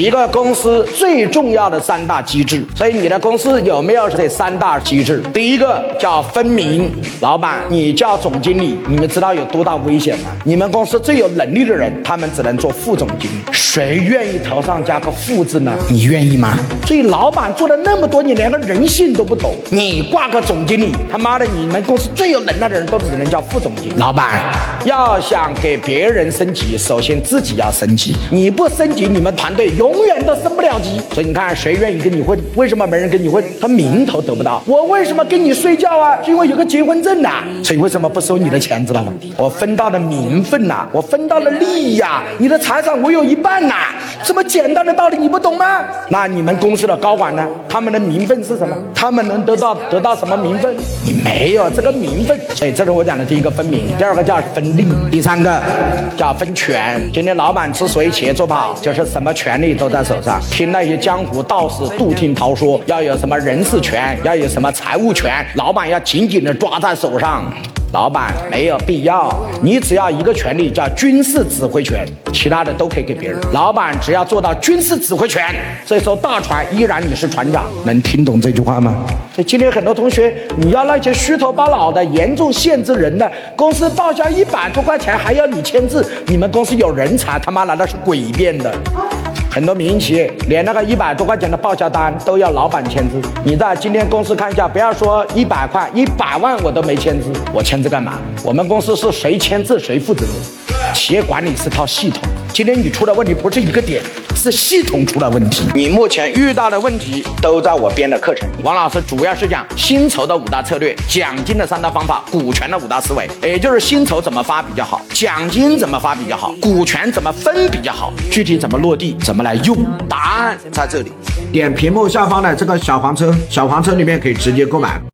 一个公司最重要的三大机制，所以你的公司有没有这三大机制？第一个叫分明，老板，你叫总经理，你们知道有多大危险吗？你们公司最有能力的人，他们只能做副总经理，谁愿意头上加个副字呢？你愿意吗？所以老板做了那么多，你连个人性都不懂，你挂个总经理，他妈的，你们公司最有能耐的人都只能叫副总经理。老板要想给别人升级，首先自己要升级，你不升级，你们团队永。永远都升不了级，所以你看谁愿意跟你混？为什么没人跟你混？他名头得不到。我为什么跟你睡觉啊？是因为有个结婚证呐。所以为什么不收你的钱？知道吗？我分到了名分呐，我分到了利益呀。你的财产我有一半呐。这么简单的道理你不懂吗？那你们公司的高管呢？他们的名分是什么？他们能得到得到什么名分？你没有这个名分。所以这是我讲的第一个分明，第二个叫分利，第三个叫分权。今天老板之所以企业做不好，就是什么权利？都在手上，听那些江湖道士杜听涛说，要有什么人事权，要有什么财务权，老板要紧紧的抓在手上。老板没有必要，你只要一个权利叫军事指挥权，其他的都可以给别人。老板只要做到军事指挥权，这艘大船依然你是船长。能听懂这句话吗？所以今天很多同学，你要那些虚头巴脑的、严重限制人的公司报销一百多块钱还要你签字，你们公司有人才？他妈难道是诡辩的？很多民营企业连那个一百多块钱的报销单都要老板签字。你在今天公司看一下，不要说一百块，一百万我都没签字，我签字干嘛？我们公司是谁签字谁负责。企业管理是套系统，今天你出的问题不是一个点，是系统出了问题。你目前遇到的问题都在我编的课程。王老师主要是讲薪酬的五大策略、奖金的三大方法、股权的五大思维，也就是薪酬怎么发比较好，奖金怎么发比较好，股权怎么分比较好，具体怎么落地，怎么来用，答案在这里。点屏幕下方的这个小黄车，小黄车里面可以直接购买。